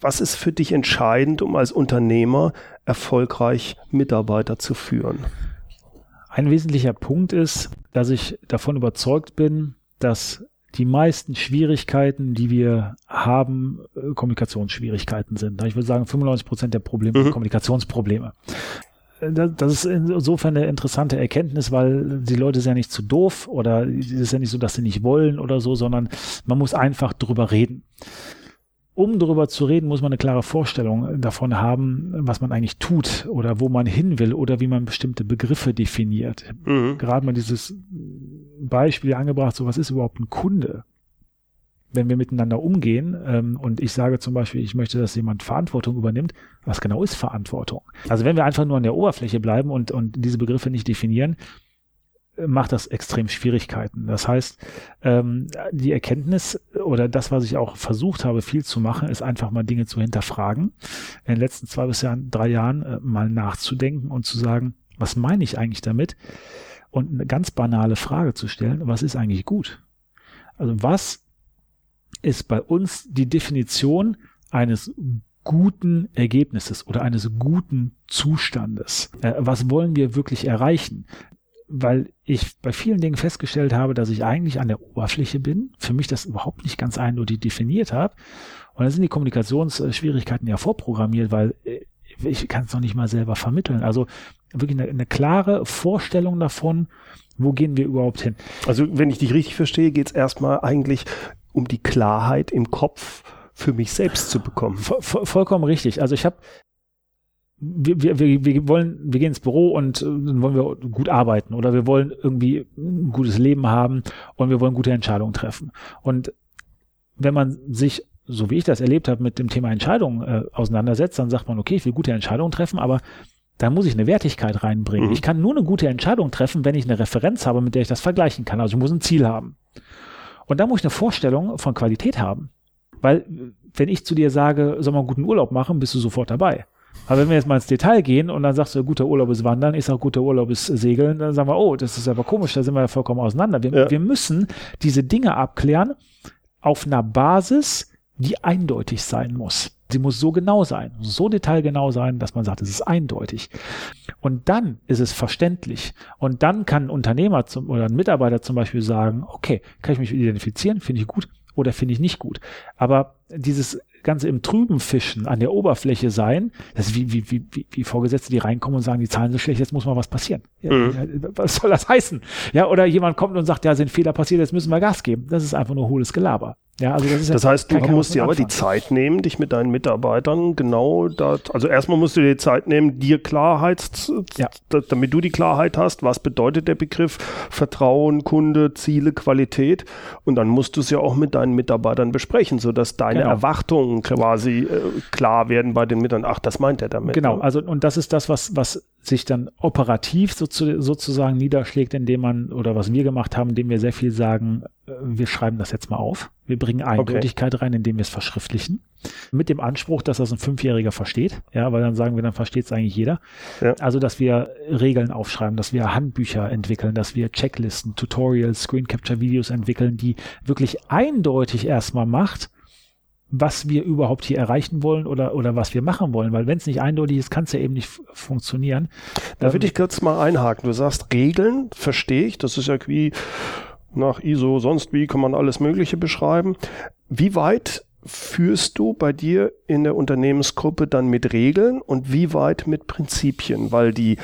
Was ist für dich entscheidend, um als Unternehmer erfolgreich Mitarbeiter zu führen? Ein wesentlicher Punkt ist, dass ich davon überzeugt bin, dass die meisten Schwierigkeiten, die wir haben, äh, Kommunikationsschwierigkeiten sind. Ich würde sagen, 95 Prozent der Probleme Mhm. sind Kommunikationsprobleme. Äh, Das das ist insofern eine interessante Erkenntnis, weil die Leute sind ja nicht zu doof oder es ist ja nicht so, dass sie nicht wollen oder so, sondern man muss einfach drüber reden. Um darüber zu reden, muss man eine klare Vorstellung davon haben, was man eigentlich tut oder wo man hin will oder wie man bestimmte Begriffe definiert Mhm. gerade mal dieses Beispiel angebracht, so was ist überhaupt ein Kunde? Wenn wir miteinander umgehen ähm, und ich sage zum Beispiel, ich möchte, dass jemand Verantwortung übernimmt, was genau ist Verantwortung? Also wenn wir einfach nur an der Oberfläche bleiben und, und diese Begriffe nicht definieren, macht das extrem Schwierigkeiten. Das heißt, ähm, die Erkenntnis oder das, was ich auch versucht habe, viel zu machen, ist einfach mal Dinge zu hinterfragen. In den letzten zwei bis drei Jahren äh, mal nachzudenken und zu sagen, was meine ich eigentlich damit? Und eine ganz banale Frage zu stellen, was ist eigentlich gut? Also was ist bei uns die Definition eines guten Ergebnisses oder eines guten Zustandes? Äh, was wollen wir wirklich erreichen? Weil ich bei vielen Dingen festgestellt habe, dass ich eigentlich an der Oberfläche bin, für mich das überhaupt nicht ganz eindeutig definiert habe. Und dann sind die Kommunikationsschwierigkeiten ja vorprogrammiert, weil äh, ich kann es noch nicht mal selber vermitteln. Also wirklich eine, eine klare Vorstellung davon, wo gehen wir überhaupt hin. Also wenn ich dich richtig verstehe, geht es erstmal eigentlich um die Klarheit im Kopf für mich selbst zu bekommen. Vo vo vollkommen richtig. Also ich habe wir, wir, wir, wir wollen, wir gehen ins Büro und äh, dann wollen wir gut arbeiten oder wir wollen irgendwie ein gutes Leben haben und wir wollen gute Entscheidungen treffen. Und wenn man sich, so wie ich das erlebt habe, mit dem Thema Entscheidungen äh, auseinandersetzt, dann sagt man, okay, ich will gute Entscheidungen treffen, aber da muss ich eine Wertigkeit reinbringen. Mhm. Ich kann nur eine gute Entscheidung treffen, wenn ich eine Referenz habe, mit der ich das vergleichen kann. Also ich muss ein Ziel haben. Und da muss ich eine Vorstellung von Qualität haben. Weil, wenn ich zu dir sage, soll man einen guten Urlaub machen, bist du sofort dabei. Aber wenn wir jetzt mal ins Detail gehen und dann sagst du, guter Urlaub ist Wandern, ich sage, guter Urlaub ist Segeln, dann sagen wir, oh, das ist aber komisch, da sind wir ja vollkommen auseinander. Wir, Ja. wir müssen diese Dinge abklären auf einer Basis, die eindeutig sein muss. Sie muss so genau sein, so detailgenau sein, dass man sagt, es ist eindeutig. Und dann ist es verständlich. Und dann kann ein Unternehmer zum, oder ein Mitarbeiter zum Beispiel sagen, okay, kann ich mich identifizieren, finde ich gut oder finde ich nicht gut. Aber dieses Ganze im Trüben fischen, an der Oberfläche sein, das ist wie, wie, wie, wie, Vorgesetzte, die reinkommen und sagen, die Zahlen sind schlecht, jetzt muss mal was passieren. Ja, Mhm. Was soll das heißen? Ja, oder jemand kommt und sagt, ja, sind Fehler passiert, jetzt müssen wir Gas geben. Das ist einfach nur hohles Gelaber. Ja, also das Das heißt, du musst dir aber die. Zeit nehmen, dich mit deinen Mitarbeitern genau da, also erstmal musst du dir die Zeit nehmen, dir Klarheit, zu- Ja. da- damit du die Klarheit hast, was bedeutet der Begriff Vertrauen, Kunde, Ziele, Qualität und dann musst du es ja auch mit deinen Mitarbeitern besprechen, sodass deine Genau. Erwartungen quasi äh, klar werden bei den Mitarbeitern. Ach, das meint er damit. Genau, ne? also und das ist das, was, was sich dann operativ sozu, sozusagen niederschlägt, indem man, oder was wir gemacht haben, indem wir sehr viel sagen, äh, wir schreiben das jetzt mal auf. Wir bringen Eindeutigkeit rein, indem wir es verschriftlichen. Mit dem Anspruch, dass das ein Fünfjähriger versteht. Ja, weil dann sagen wir, dann versteht es eigentlich jeder. Ja. Also, dass wir Regeln aufschreiben, dass wir Handbücher entwickeln, dass wir Checklisten, Tutorials, Screen Capture Videos entwickeln, die wirklich eindeutig erstmal macht, was wir überhaupt hier erreichen wollen oder, oder was wir machen wollen. Weil wenn es nicht eindeutig ist, kann es ja eben nicht funktionieren. Da Ähm, würde ich kurz mal einhaken. Du sagst Regeln, verstehe ich. Das ist ja wie nach ISO, sonst wie kann man alles Mögliche beschreiben. Wie weit führst du bei dir in der Unternehmensgruppe dann mit Regeln und wie weit mit Prinzipien? Weil die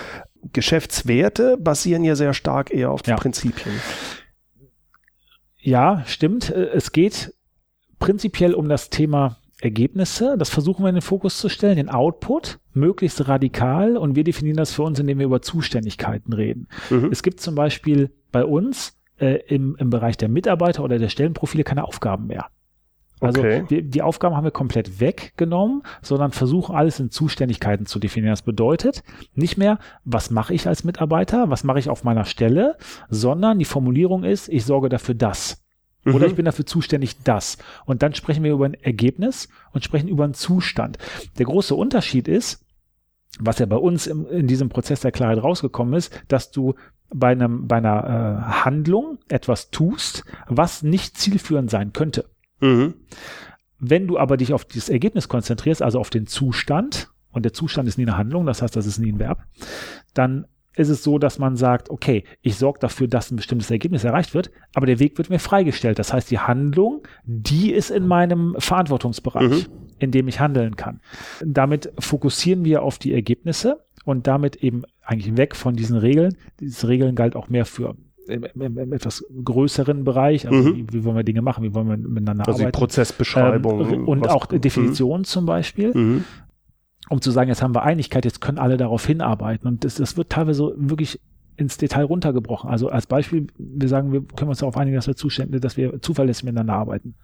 Geschäftswerte basieren ja sehr stark eher auf ja. Prinzipien. Ja, stimmt. Äh, es geht prinzipiell um das Thema Ergebnisse. Das versuchen wir in den Fokus zu stellen, den Output, möglichst radikal. Und wir definieren das für uns, indem wir über Zuständigkeiten reden. Mhm. Es gibt zum Beispiel bei uns äh, im, im Bereich der Mitarbeiter oder der Stellenprofile keine Aufgaben mehr. Also okay. wir, die Aufgaben haben wir komplett weggenommen, sondern versuchen alles in Zuständigkeiten zu definieren. Das bedeutet nicht mehr, was mache ich als Mitarbeiter, was mache ich auf meiner Stelle, sondern die Formulierung ist, ich sorge dafür das. Mhm. Oder ich bin dafür zuständig das. Und dann sprechen wir über ein Ergebnis und sprechen über einen Zustand. Der große Unterschied ist, was ja bei uns im, in diesem Prozess der Klarheit rausgekommen ist, dass du bei einem bei einer äh, Handlung etwas tust, was nicht zielführend sein könnte. Mhm. Wenn du aber dich auf dieses Ergebnis konzentrierst, also auf den Zustand, und der Zustand ist nie eine Handlung, das heißt, das ist nie ein Verb, dann ist es so, dass man sagt, okay, ich sorge dafür, dass ein bestimmtes Ergebnis erreicht wird, aber der Weg wird mir freigestellt. Das heißt, die Handlung, die ist in meinem Verantwortungsbereich, mhm. in dem ich handeln kann. Damit fokussieren wir auf die Ergebnisse und damit eben eigentlich weg von diesen Regeln. Diese Regeln galt auch mehr für im, im, im etwas größeren Bereich, also mhm. wie, wie, wollen wir Dinge machen, wie wollen wir miteinander also arbeiten. Die Prozessbeschreibung. Ähm, und auch Definitionen zum Beispiel. Mhm. Um zu sagen, jetzt haben wir Einigkeit, jetzt können alle darauf hinarbeiten. Und das, das wird teilweise wirklich ins Detail runtergebrochen. Also als Beispiel, wir sagen, wir können uns darauf einigen, dass wir Zustände, dass wir zuverlässig miteinander arbeiten.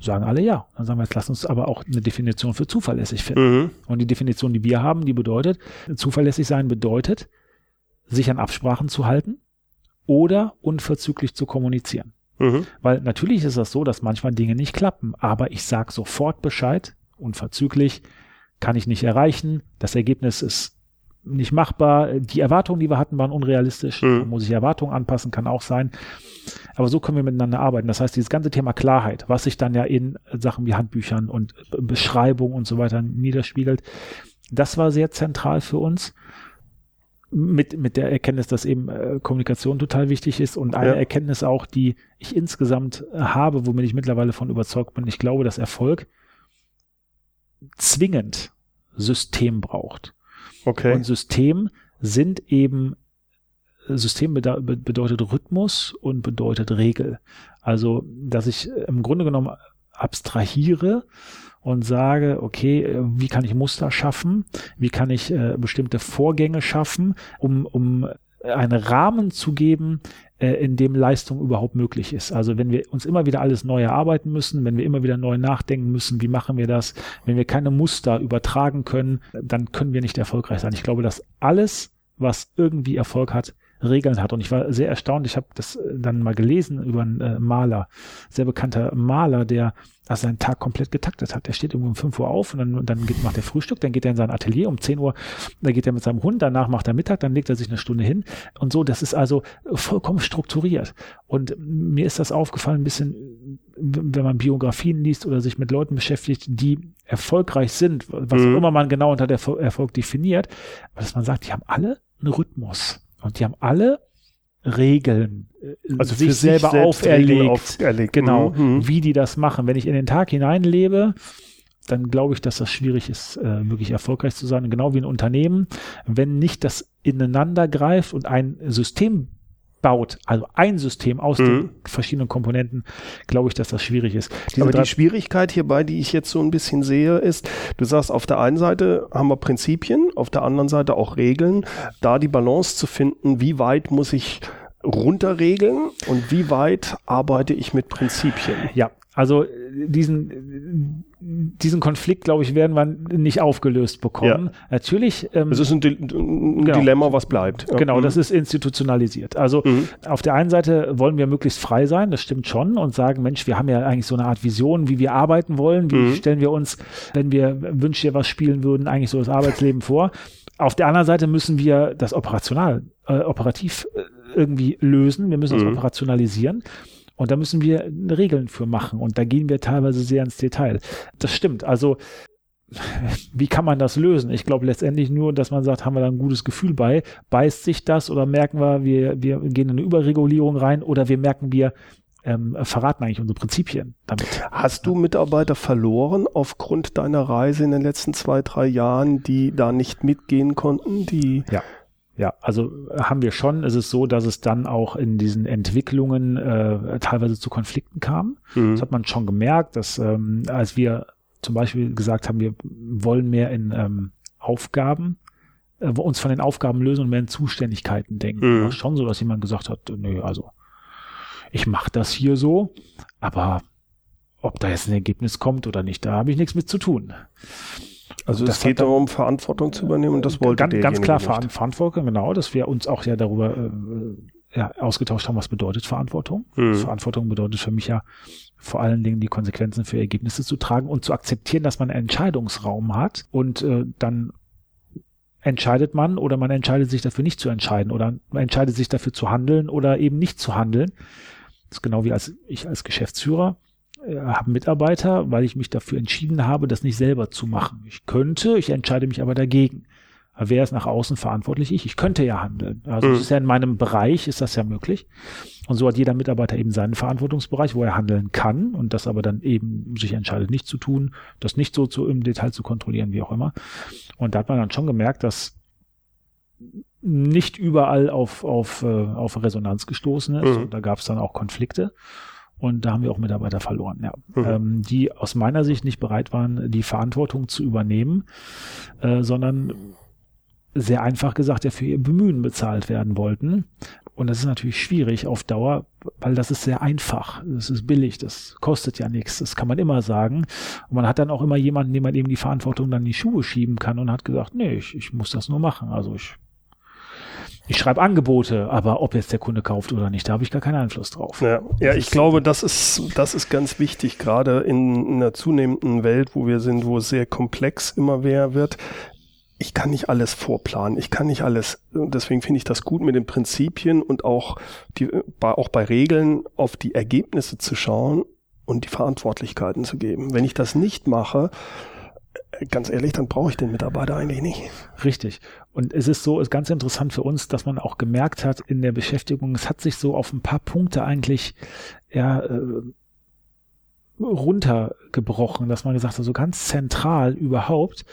Sagen alle ja. Dann sagen wir, jetzt lass uns aber auch eine Definition für zuverlässig finden. Mhm. Und die Definition, die wir haben, die bedeutet, zuverlässig sein bedeutet, sich an Absprachen zu halten, oder unverzüglich zu kommunizieren. Mhm. Weil natürlich ist das so, dass manchmal Dinge nicht klappen, aber ich sage sofort Bescheid, unverzüglich, kann ich nicht erreichen, das Ergebnis ist nicht machbar, die Erwartungen, die wir hatten, waren unrealistisch, mhm. muss ich Erwartungen anpassen, kann auch sein. Aber so können wir miteinander arbeiten. Das heißt, dieses ganze Thema Klarheit, was sich dann ja in Sachen wie Handbüchern und Beschreibung und so weiter niederspiegelt, das war sehr zentral für uns mit, mit der Erkenntnis, dass eben äh, Kommunikation total wichtig ist und eine ja. Erkenntnis auch, die ich insgesamt äh, habe, womit ich mittlerweile von überzeugt bin. Ich glaube, dass Erfolg zwingend System braucht. Okay. Und System sind eben System bedeutet Rhythmus und bedeutet Regel. Also, dass ich im Grunde genommen abstrahiere und sage, okay, äh, wie kann ich Muster schaffen? Wie kann ich äh, bestimmte Vorgänge schaffen, um, um einen Rahmen zu geben, äh, in dem Leistung überhaupt möglich ist. Also wenn wir uns immer wieder alles neu erarbeiten müssen, wenn wir immer wieder neu nachdenken müssen, wie machen wir das, wenn wir keine Muster übertragen können, dann können wir nicht erfolgreich sein. Ich glaube, dass alles, was irgendwie Erfolg hat, Regeln hat. Und ich war sehr erstaunt. Ich habe das äh, dann mal gelesen über einen äh, Maler, sehr bekannter Maler, der also seinen Tag komplett getaktet hat. Der steht irgendwo um 5 Uhr auf und dann, dann geht, macht er Frühstück, dann geht er in sein Atelier um 10 Uhr, dann geht er mit seinem Hund, danach macht er Mittag, dann legt er sich eine Stunde hin und so. Das ist also vollkommen strukturiert. Und mir ist das aufgefallen, ein bisschen, wenn man Biografien liest oder sich mit Leuten beschäftigt, die erfolgreich sind, was mhm. auch immer man genau unter der Erfolg definiert, dass man sagt, die haben alle einen Rhythmus. Und die haben alle Regeln äh, also sich selber selbst auferlegt, auferlegt. Genau, mhm. wie die das machen. Wenn ich in den Tag hineinlebe, dann glaube ich, dass das schwierig ist, äh, wirklich erfolgreich zu sein. Genau wie ein Unternehmen, wenn nicht das ineinander greift und ein System baut, also ein System aus mhm. den verschiedenen Komponenten, glaube ich, dass das schwierig ist. Diese Aber die Schwierigkeit hierbei, die ich jetzt so ein bisschen sehe, ist, du sagst, auf der einen Seite haben wir Prinzipien, auf der anderen Seite auch Regeln, da die Balance zu finden, wie weit muss ich runterregeln und wie weit arbeite ich mit Prinzipien? Ja, also diesen, diesen Konflikt, glaube ich, werden wir nicht aufgelöst bekommen. Ja. Natürlich. Ähm, es ist ein, ein genau. Dilemma, was bleibt. Ja. Genau, mhm. das ist institutionalisiert. Also mhm. auf der einen Seite wollen wir möglichst frei sein, das stimmt schon, und sagen, Mensch, wir haben ja eigentlich so eine Art Vision, wie wir arbeiten wollen. Wie mhm. stellen wir uns, wenn wir Wünsch dir was spielen würden, eigentlich so das Arbeitsleben vor? Auf der anderen Seite müssen wir das operational, äh, operativ äh, irgendwie lösen. Wir müssen das mhm. operationalisieren. Und da müssen wir Regeln für machen. Und da gehen wir teilweise sehr ins Detail. Das stimmt. Also wie kann man das lösen? Ich glaube letztendlich nur, dass man sagt, haben wir da ein gutes Gefühl bei? Beißt sich das oder merken wir, wir, wir gehen in eine Überregulierung rein oder wir merken, wir ähm, verraten eigentlich unsere Prinzipien damit. Hast du Mitarbeiter verloren aufgrund deiner Reise in den letzten zwei, drei Jahren, die da nicht mitgehen konnten? Die ja. Ja, also haben wir schon. Es ist so, dass es dann auch in diesen Entwicklungen äh, teilweise zu Konflikten kam. Mhm. Das hat man schon gemerkt, dass ähm, als wir zum Beispiel gesagt haben, wir wollen mehr in ähm, Aufgaben, äh, uns von den Aufgaben lösen und mehr in Zuständigkeiten denken. Mhm. War schon so, dass jemand gesagt hat, nö, also ich mache das hier so, aber ob da jetzt ein Ergebnis kommt oder nicht, da habe ich nichts mit zu tun. Also es geht darum, Verantwortung zu übernehmen und das wollte ganz, ganz klar nicht. Verantwortung, genau, dass wir uns auch ja darüber äh, ja, ausgetauscht haben, was bedeutet Verantwortung. Mhm. Verantwortung bedeutet für mich ja vor allen Dingen die Konsequenzen für Ergebnisse zu tragen und zu akzeptieren, dass man einen Entscheidungsraum hat und äh, dann entscheidet man oder man entscheidet sich dafür nicht zu entscheiden oder man entscheidet sich dafür zu handeln oder eben nicht zu handeln. Das ist genau wie als ich als Geschäftsführer äh, habe Mitarbeiter, weil ich mich dafür entschieden habe, das nicht selber zu machen. Ich könnte, ich entscheide mich aber dagegen. Wer ist nach außen verantwortlich? Ich. Ich könnte ja handeln. Also mhm. ist ja in meinem Bereich, ist das ja möglich. Und so hat jeder Mitarbeiter eben seinen Verantwortungsbereich, wo er handeln kann und das aber dann eben sich entscheidet, nicht zu tun, das nicht so zu, im Detail zu kontrollieren, wie auch immer. Und da hat man dann schon gemerkt, dass nicht überall auf, auf, äh, auf Resonanz gestoßen ist. Mhm. Und da gab es dann auch Konflikte. Und da haben wir auch Mitarbeiter verloren, ja. Mhm. Ähm, die aus meiner Sicht nicht bereit waren, die Verantwortung zu übernehmen, äh, sondern sehr einfach gesagt, ja für ihr Bemühen bezahlt werden wollten. Und das ist natürlich schwierig auf Dauer, weil das ist sehr einfach. Das ist billig, das kostet ja nichts. Das kann man immer sagen. Und man hat dann auch immer jemanden, dem man eben die Verantwortung dann in die Schuhe schieben kann und hat gesagt, nee, ich, ich muss das nur machen. Also ich ich schreibe Angebote, aber ob jetzt der Kunde kauft oder nicht, da habe ich gar keinen Einfluss drauf. Ja, ja ich glaube, das ist, das ist ganz wichtig, gerade in, in einer zunehmenden Welt, wo wir sind, wo es sehr komplex immer mehr wird. Ich kann nicht alles vorplanen, ich kann nicht alles, deswegen finde ich das gut mit den Prinzipien und auch, die, auch bei Regeln auf die Ergebnisse zu schauen und die Verantwortlichkeiten zu geben. Wenn ich das nicht mache, ganz ehrlich, dann brauche ich den Mitarbeiter eigentlich nicht. Richtig. Und es ist so, ist ganz interessant für uns, dass man auch gemerkt hat in der Beschäftigung, es hat sich so auf ein paar Punkte eigentlich ja, äh, runtergebrochen, dass man gesagt hat, so ganz zentral überhaupt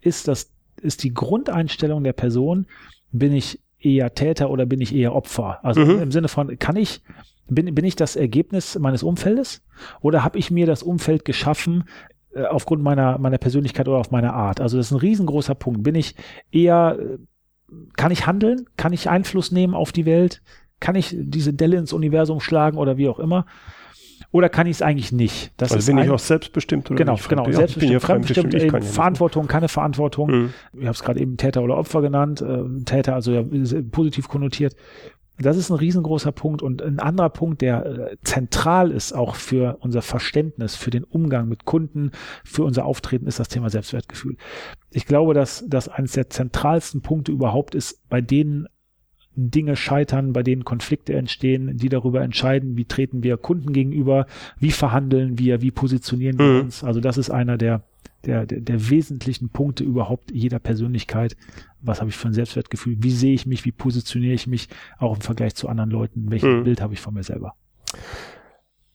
ist das, ist die Grundeinstellung der Person, bin ich eher Täter oder bin ich eher Opfer? Also mhm. im Sinne von, kann ich, bin, bin ich das Ergebnis meines Umfeldes oder habe ich mir das Umfeld geschaffen, äh, aufgrund meiner, meiner Persönlichkeit oder auf meiner Art. Also das ist ein riesengroßer Punkt. Bin ich eher, äh, kann ich handeln? Kann ich Einfluss nehmen auf die Welt? Kann ich diese Delle ins Universum schlagen oder wie auch immer? Oder kann ich es eigentlich nicht? Das also ist bin ich auch selbstbestimmt oder Genau, nicht? genau, selbstbestimmt, ja fremdbestimmt, fremdbestimmt kann Verantwortung, keine Verantwortung. Mhm. Ich habe es gerade eben Täter oder Opfer genannt. Äh, Täter, also ja, positiv konnotiert. Das ist ein riesengroßer Punkt und ein anderer Punkt, der äh, zentral ist auch für unser Verständnis, für den Umgang mit Kunden, für unser Auftreten, ist das Thema Selbstwertgefühl. Ich glaube, dass das eines der zentralsten Punkte überhaupt ist, bei denen Dinge scheitern, bei denen Konflikte entstehen, die darüber entscheiden, wie treten wir Kunden gegenüber, wie verhandeln wir, wie positionieren wir mhm. uns. Also das ist einer der der, der, der wesentlichen Punkte überhaupt jeder Persönlichkeit. Was habe ich für ein Selbstwertgefühl? Wie sehe ich mich? Wie positioniere ich mich auch im Vergleich zu anderen Leuten? Welches mhm. Bild habe ich von mir selber?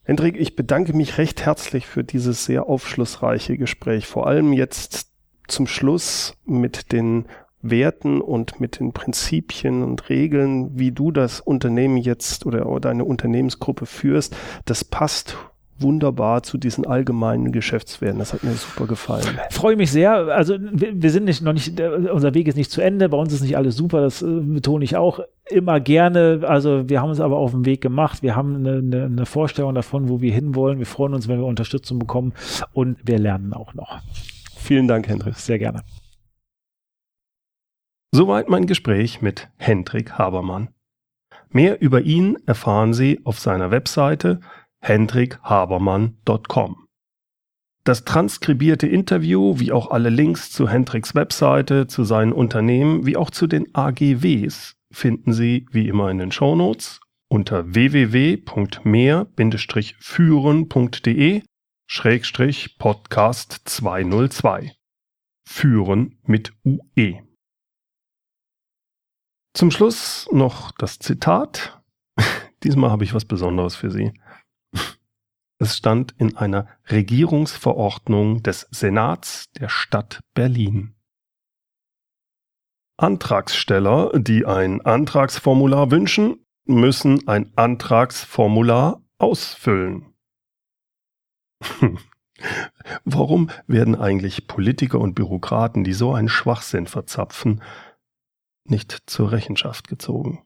Hendrik, ich bedanke mich recht herzlich für dieses sehr aufschlussreiche Gespräch. Vor allem jetzt zum Schluss mit den Werten und mit den Prinzipien und Regeln, wie du das Unternehmen jetzt oder deine Unternehmensgruppe führst. Das passt wunderbar zu diesen allgemeinen Geschäftswerten. Das hat mir super gefallen. Freue mich sehr. Also wir, wir sind nicht noch nicht, unser Weg ist nicht zu Ende. Bei uns ist nicht alles super. Das äh, betone ich auch immer gerne. Also wir haben uns aber auf den Weg gemacht. Wir haben eine, eine, eine Vorstellung davon, wo wir hinwollen. Wir freuen uns, wenn wir Unterstützung bekommen und wir lernen auch noch. Vielen Dank, Hendrik. Sehr gerne. Soweit mein Gespräch mit Hendrik Habermann. Mehr über ihn erfahren Sie auf seiner Webseite hendrikhabermann.com. Das transkribierte Interview, wie auch alle Links zu Hendriks Webseite, zu seinen Unternehmen, wie auch zu den AGWs, finden Sie wie immer in den Shownotes unter www.mehr-führen.de Schrägstrich Podcast 202. Führen mit UE. Zum Schluss noch das Zitat. Diesmal habe ich was Besonderes für Sie. Es stand in einer Regierungsverordnung des Senats der Stadt Berlin. Antragsteller, die ein Antragsformular wünschen, müssen ein Antragsformular ausfüllen. Warum werden eigentlich Politiker und Bürokraten, die so einen Schwachsinn verzapfen, nicht zur Rechenschaft gezogen?